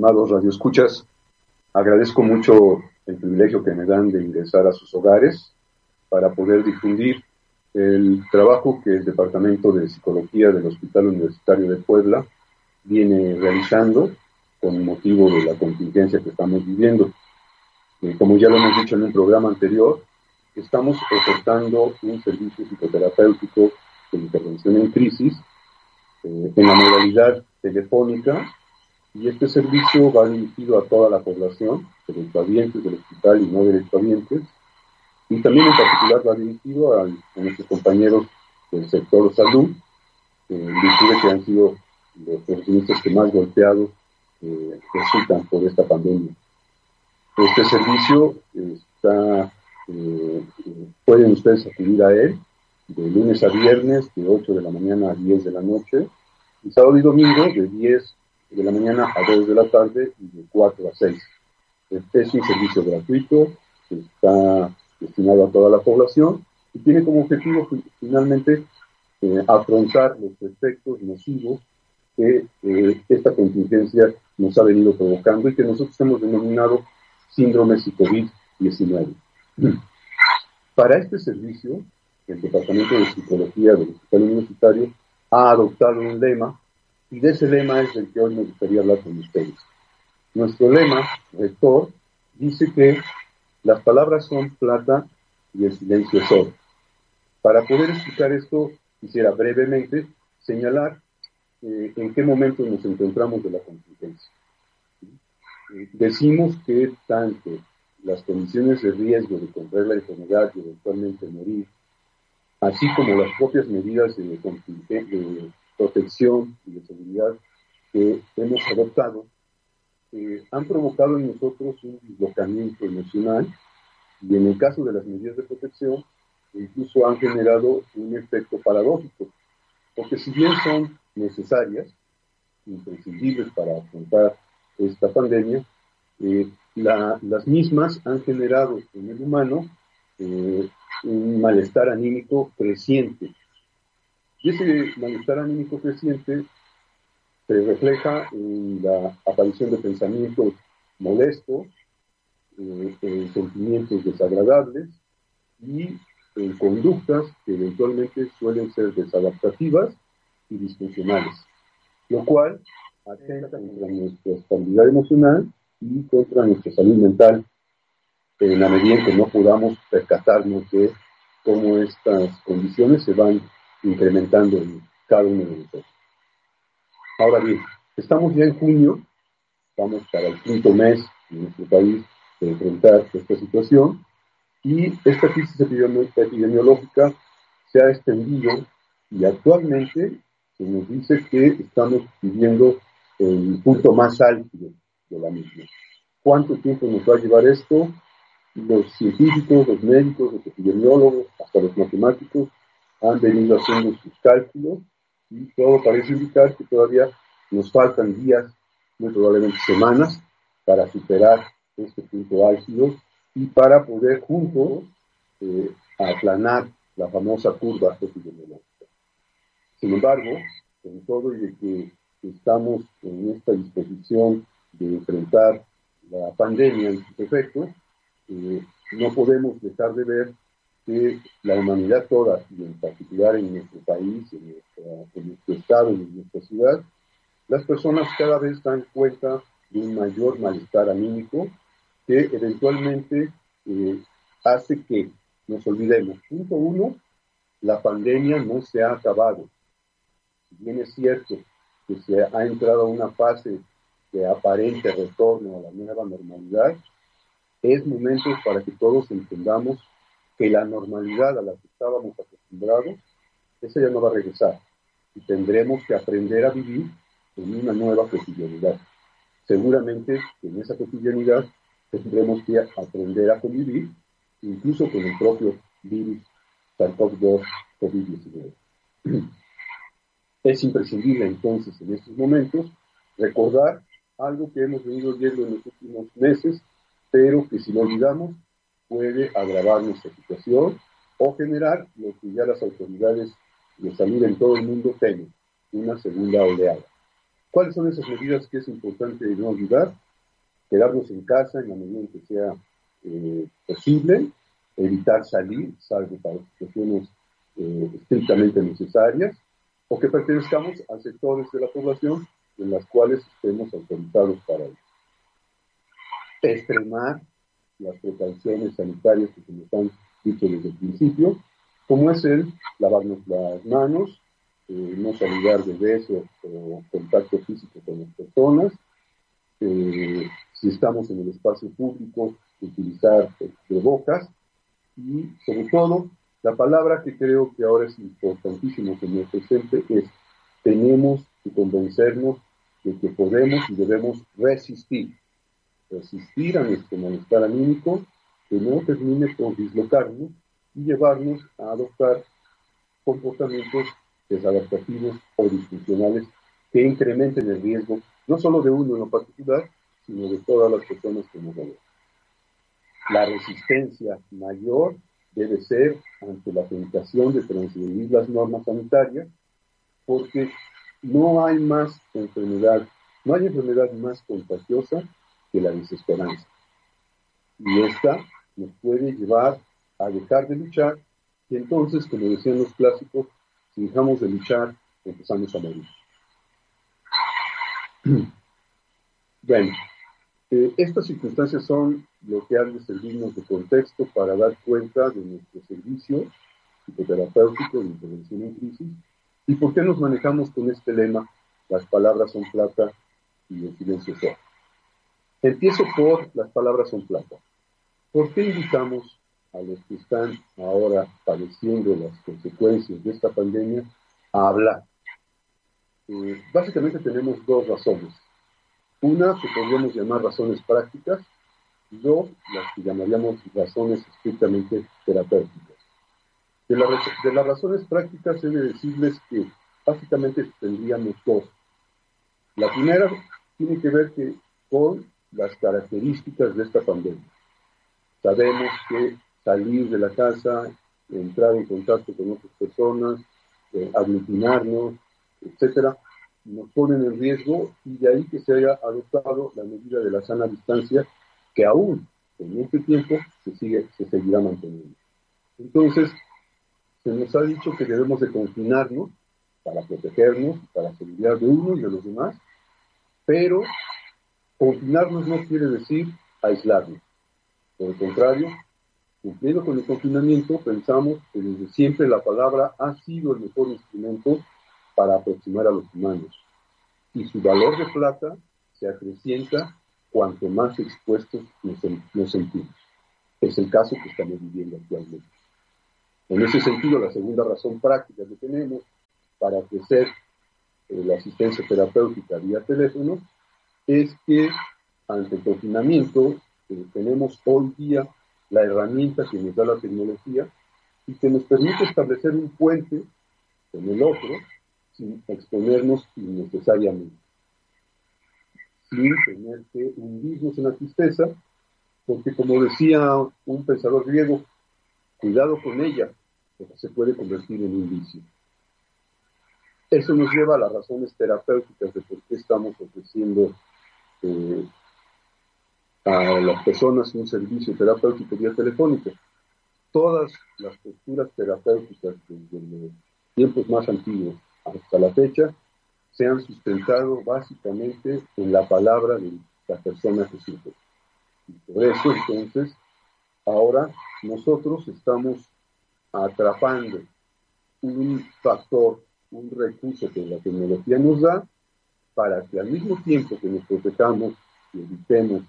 estimados radioescuchas. Agradezco mucho el privilegio que me dan de ingresar a sus hogares para poder difundir el trabajo que el Departamento de Psicología del Hospital Universitario de Puebla viene realizando con motivo de la contingencia que estamos viviendo. Eh, como ya lo hemos dicho en un programa anterior, estamos ofertando un servicio psicoterapéutico de intervención en crisis eh, en la modalidad telefónica y este servicio va dirigido a toda la población, derechohabientes del hospital y no derechohabientes, y también en particular va dirigido a, nuestros compañeros del sector salud, eh, que han sido los profesionistas que más golpeados eh, resultan por esta pandemia. Este servicio está, eh, pueden ustedes acudir a él de lunes a viernes, de 8 de la mañana a 10 de la noche, y sábado y domingo de 10 de la mañana a 2 de la tarde y de 4 a 6. Este es un servicio gratuito que está destinado a toda la población y tiene como objetivo finalmente eh, afrontar los efectos nocivos que eh, esta contingencia nos ha venido provocando y que nosotros hemos denominado síndrome COVID-19. Para este servicio, el Departamento de Psicología del Hospital Universitario ha adoptado un lema y de ese lema es del que hoy me gustaría hablar con ustedes. Nuestro lema, rector, dice que las palabras son plata y el silencio es oro. Para poder explicar esto, quisiera brevemente señalar eh, en qué momento nos encontramos de la contingencia. Eh, decimos que tanto las condiciones de riesgo de contraer la enfermedad y eventualmente morir, así como las propias medidas de, de protección y de seguridad que hemos adoptado, eh, han provocado en nosotros un bloqueamiento emocional y en el caso de las medidas de protección, incluso han generado un efecto paradójico, porque si bien son necesarias, imprescindibles para afrontar esta pandemia, eh, la, las mismas han generado en el humano eh, un malestar anímico creciente. Y ese malestar anímico creciente se refleja en la aparición de pensamientos molestos, eh, en sentimientos desagradables y en conductas que eventualmente suelen ser desadaptativas y disfuncionales, lo cual atenta contra nuestra estabilidad emocional y contra nuestra salud mental. en la medida en que no podamos percatarnos de cómo estas condiciones se van incrementando en cada uno de nosotros. Ahora bien, estamos ya en junio, estamos para el quinto mes en nuestro país de enfrentar esta situación y esta crisis epidemiológica se ha extendido y actualmente se nos dice que estamos viviendo el punto más álgido de la misma. ¿Cuánto tiempo nos va a llevar esto? Los científicos, los médicos, los epidemiólogos, hasta los matemáticos han venido haciendo sus cálculos y todo parece indicar que todavía nos faltan días, muy probablemente semanas, para superar este punto álgido y para poder juntos eh, aplanar la famosa curva epidemiológica. Sin embargo, con todo y de que estamos en esta disposición de enfrentar la pandemia en sus efectos, eh, no podemos dejar de ver que la humanidad toda, y en particular en nuestro país, en, nuestro estado, en nuestra ciudad, las personas cada vez dan cuenta de un mayor malestar anímico que eventualmente eh, hace que nos olvidemos. Punto uno, la pandemia no se ha acabado. Si bien es cierto que se ha entrado a una fase de aparente retorno a la nueva normalidad, es momento para que todos entendamos que la normalidad a la que estábamos acostumbrados, esa ya no va a regresar y tendremos que aprender a vivir en una nueva cotidianidad. Seguramente en esa cotidianidad tendremos que aprender a convivir incluso con el propio virus SARS-CoV-2 COVID-19. Es imprescindible entonces en estos momentos recordar algo que hemos venido viendo en los últimos meses, pero que si lo olvidamos puede agravar nuestra situación o generar lo que ya las autoridades de salud en todo el mundo temen, una segunda oleada. ¿Cuáles son esas medidas que es importante no olvidar? Quedarnos en casa en la medida en que sea eh, posible, evitar salir, salvo para situaciones eh, estrictamente necesarias, o que pertenezcamos a sectores de la población en las cuales estemos autorizados para ello. Extremar las precauciones sanitarias que se nos han dicho desde el principio, como es el lavarnos las manos, eh, no saludar de beso o contacto físico con las personas, eh, si estamos en el espacio público, utilizar de bocas y sobre todo la palabra que creo que ahora es importantísimo nos presente es tenemos que convencernos de que podemos y debemos resistir, resistir a nuestro malestar anímico, que no termine por dislocarnos y llevarnos a adoptar comportamientos desadaptativos o disfuncionales que incrementen el riesgo, no solo de uno en lo particular, sino de todas las personas que nos rodean. La resistencia mayor debe ser ante la tentación de transgredir las normas sanitarias, porque no hay más enfermedad, no hay enfermedad más contagiosa que la desesperanza. Y esta nos puede llevar a dejar de luchar y entonces, como decían los clásicos, si dejamos de luchar, empezamos a morir. Bueno, eh, estas circunstancias son lo que han de servirnos de contexto para dar cuenta de nuestro servicio psicoterapéutico de intervención en crisis y por qué nos manejamos con este lema, las palabras son plata y el silencio son. Empiezo por las palabras son plata. ¿Por qué invitamos a los que están ahora padeciendo las consecuencias de esta pandemia a hablar? Eh, básicamente tenemos dos razones. Una que podríamos llamar razones prácticas dos las que llamaríamos razones estrictamente terapéuticas. De, de las razones prácticas he de decirles que básicamente tendríamos dos. La primera tiene que ver que con las características de esta pandemia. Sabemos que salir de la casa, entrar en contacto con otras personas, eh, aglutinarnos, etcétera, nos ponen en riesgo y de ahí que se haya adoptado la medida de la sana distancia que aún en este tiempo se, sigue, se seguirá manteniendo. Entonces, se nos ha dicho que debemos de confinarnos para protegernos, para seguridad de uno y de los demás, pero confinarnos no quiere decir aislarnos. Por el contrario, cumpliendo con el confinamiento, pensamos que desde siempre la palabra ha sido el mejor instrumento para aproximar a los humanos, y su valor de plata se acrecienta cuanto más expuestos nos, sentimos. Es el caso que estamos viviendo actualmente. En ese sentido, la segunda razón práctica que tenemos para ofrecer eh, la asistencia terapéutica vía teléfono es que ante el confinamiento eh, tenemos hoy día la herramienta que nos da la tecnología y que nos permite establecer un puente con el otro sin exponernos innecesariamente, sin tener que hundirnos en la tristeza, porque como decía un pensador griego, cuidado con ella, porque se puede convertir en un vicio. Eso nos lleva a las razones terapéuticas de por qué estamos ofreciendo eh, a las personas un servicio terapéutico vía telefónica. Todas las posturas terapéuticas desde los tiempos más antiguos hasta la fecha se han sustentado básicamente en la palabra de la persona que sufre. Y por eso entonces ahora nosotros estamos atrapando un factor, un recurso que la tecnología nos da para que al mismo tiempo que nos protejamos y evitemos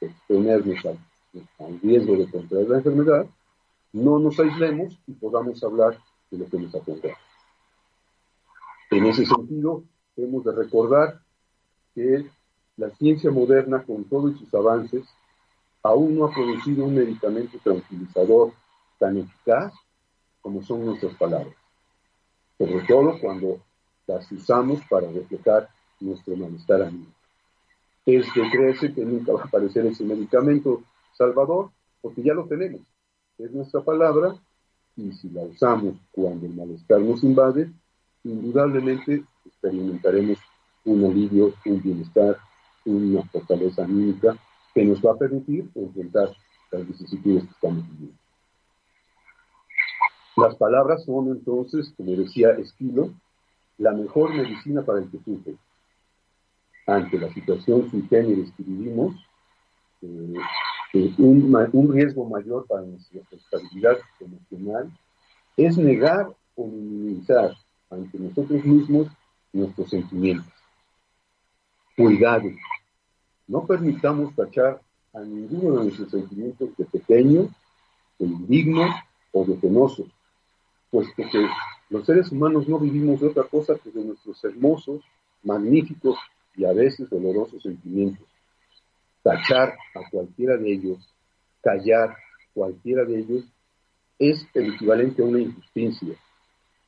exponernos al, al riesgo de contraer la enfermedad, no nos aislemos y podamos hablar de lo que nos acompaña. En ese sentido, hemos de recordar que la ciencia moderna, con todos sus avances, aún no ha producido un medicamento tranquilizador tan eficaz como son nuestras palabras, sobre todo cuando las usamos para reflejar nuestro malestar anímico. Es de que nunca va a aparecer ese medicamento salvador, porque ya lo tenemos. Es nuestra palabra, y si la usamos cuando el malestar nos invade, indudablemente experimentaremos un alivio, un bienestar, una fortaleza anímica que nos va a permitir enfrentar las vicisitudes que estamos viviendo. Las palabras son entonces, como decía Esquilo, la mejor medicina para el que sufre. Ante la situación sui generis que vivimos, eh, eh, un, un, riesgo mayor para nuestra estabilidad emocional es negar o minimizar ante nosotros mismos nuestros sentimientos. Cuidado, no permitamos tachar a ninguno de nuestros sentimientos de pequeño, de indigno o de penoso, puesto que los seres humanos no vivimos de otra cosa que de nuestros hermosos, magníficos y a veces dolorosos sentimientos. Tachar a cualquiera de ellos, callar cualquiera de ellos, es el equivalente a una injusticia.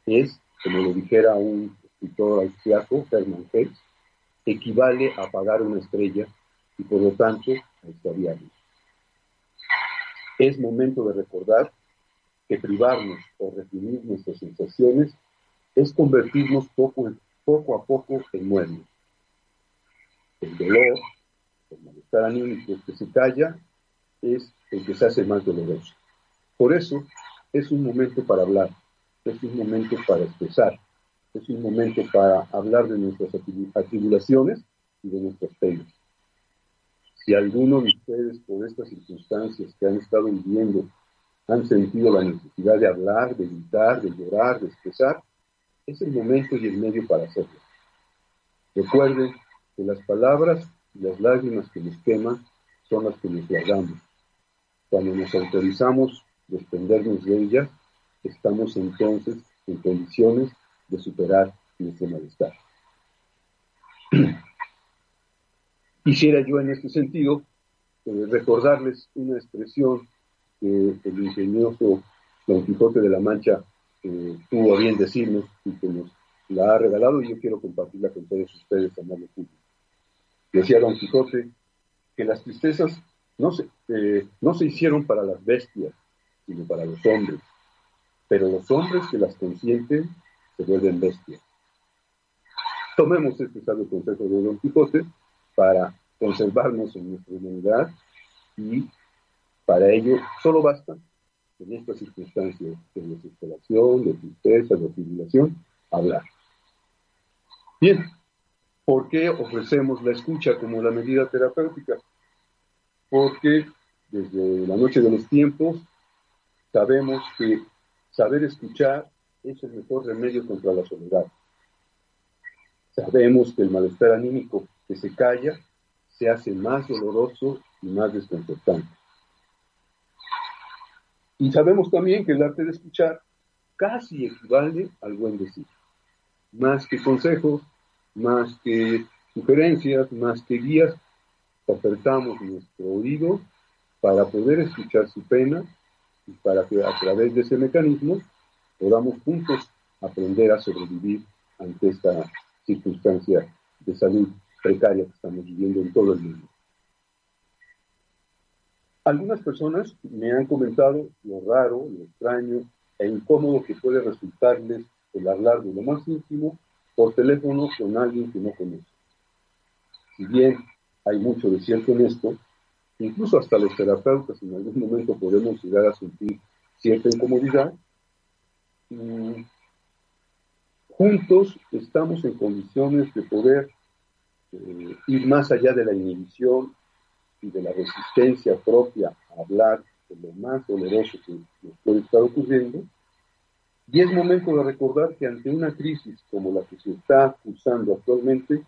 Es, como lo dijera un escritor austriaco, Hermann Hesse, equivale a apagar una estrella y por lo tanto a extraviarnos. Es momento de recordar que privarnos o reprimir nuestras sensaciones es convertirnos poco, poco a poco en muertos. El dolor, el malestar anímico que se calla, es el que se hace más doloroso. Por eso es un momento para hablar, es un momento para expresar, es un momento para hablar de nuestras atribulaciones y de nuestras penas. Si alguno de ustedes por estas circunstancias que han estado viviendo han sentido la necesidad de hablar, de gritar, de llorar, de expresar, es el momento y el medio para hacerlo. Recuerden que las palabras y las lágrimas que nos queman son las que nos guardamos. Cuando nos autorizamos desprendernos de ellas, estamos entonces en condiciones de superar nuestro malestar. Quisiera yo en este sentido eh, recordarles una expresión que el ingenioso Don Quijote de la Mancha eh, tuvo a bien decirnos y que nos la ha regalado y yo quiero compartirla con todos ustedes, amable público. Decía Don Quijote que las tristezas no se, eh, no se hicieron para las bestias, sino para los hombres, pero los hombres que las consienten se vuelven bestias. Tomemos este sabio consejo de Don Quijote para conservarnos en nuestra humanidad y para ello, solo basta, en estas circunstancias de desesperación, de tristeza, de tribulación, hablar. Bien, ¿por qué ofrecemos la escucha como la medida terapéutica? Porque desde la noche de los tiempos, sabemos que saber escuchar es el mejor remedio contra la soledad. Sabemos que el malestar anímico que se calla se hace más doloroso y más desconcertante. Y sabemos también que el arte de escuchar casi equivale al buen decir. Más que consejos, más que sugerencias, más que guías, ofertamos nuestro oído para poder escuchar su pena y para que a través de ese mecanismo podamos juntos aprender a sobrevivir ante esta circunstancia de salud precaria que estamos viviendo en todo el mundo. Algunas personas me han comentado lo raro, lo extraño e incómodo que puede resultarles el hablar de lo más íntimo por teléfono con alguien que no conoce. Si bien hay mucho de cierto en esto, incluso hasta los terapeutas en algún momento podemos llegar a sentir cierta incomodidad, juntos estamos en condiciones de poder eh, ir más allá de la inhibición y de la resistencia propia a hablar de lo más doloroso que nos puede estar ocurriendo. Y es momento de recordar que ante una crisis como la que se está usando actualmente,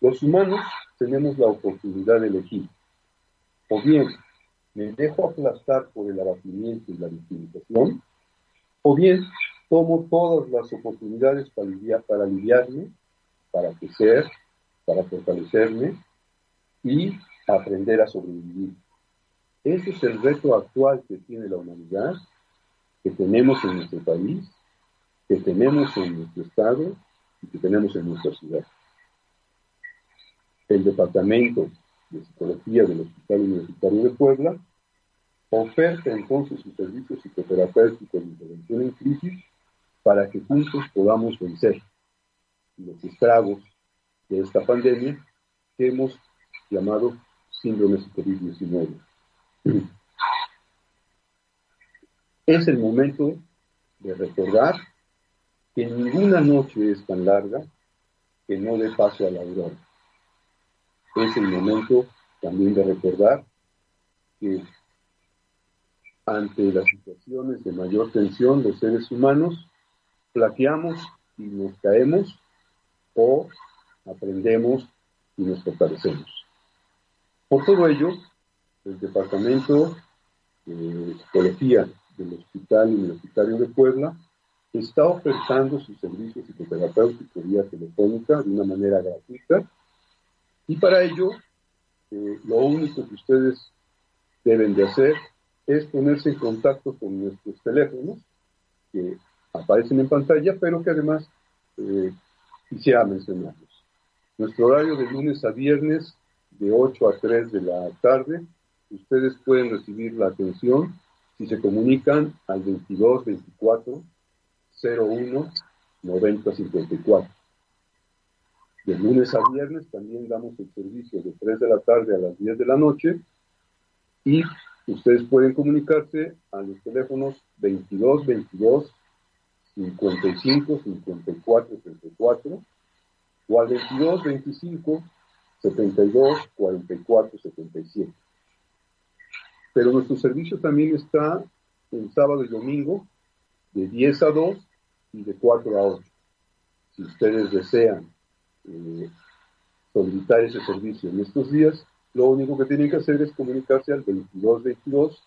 los humanos tenemos la oportunidad de elegir. O bien me dejo aplastar por el abatimiento y la victimización, o bien tomo todas las oportunidades para, para aliviarme, para crecer, para fortalecerme y aprender a sobrevivir. Ese es el reto actual que tiene la humanidad, que tenemos en nuestro país, que tenemos en nuestro estado y que tenemos en nuestra ciudad. El Departamento de Psicología del Hospital Universitario de Puebla oferta entonces sus servicios psicoterapéuticos de intervención en crisis para que juntos podamos vencer los estragos de esta pandemia que hemos llamado síndrome COVID-19. Es el momento de recordar que ninguna noche es tan larga que no dé paso a la aurora. Es el momento también de recordar que ante las situaciones de mayor tensión los seres humanos flaqueamos y nos caemos o aprendemos y nos fortalecemos. Por todo ello, el Departamento de Psicología del Hospital Universitario de Puebla está ofertando sus servicios psicoterapéuticos vía telefónica de una manera gratuita y para ello eh, lo único que ustedes deben de hacer es ponerse en contacto con nuestros teléfonos que aparecen en pantalla, pero que además eh, quisiera mencionarlos. Nuestro horario de lunes a viernes de 8 a 3 de la tarde, ustedes pueden recibir la atención si se comunican al 22 24 01 90 54. De lunes a viernes también damos el servicio de 3 de la tarde a las 10 de la noche y ustedes pueden comunicarse a los teléfonos 22 22 55 54 34 o al 22 25 72 44 77. Pero nuestro servicio también está el sábado y domingo de 10 a 2 y de 4 a 8. Si ustedes desean eh, solicitar ese servicio en estos días, lo único que tienen que hacer es comunicarse al 22 22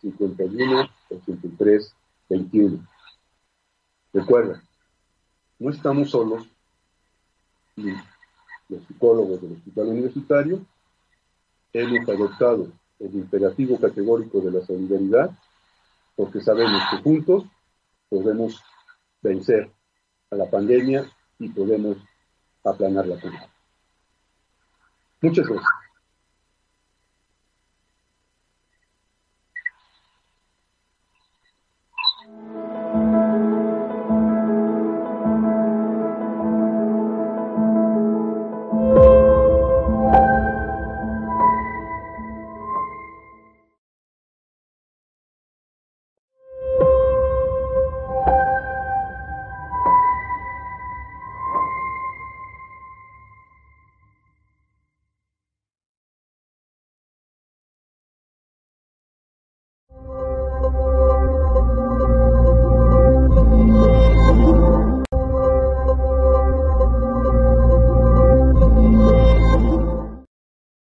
51 83 21. Recuerda, no estamos solos y los psicólogos del hospital universitario hemos adoptado el imperativo categórico de la solidaridad porque sabemos que juntos podemos vencer a la pandemia y podemos aplanar la curva. Muchas gracias.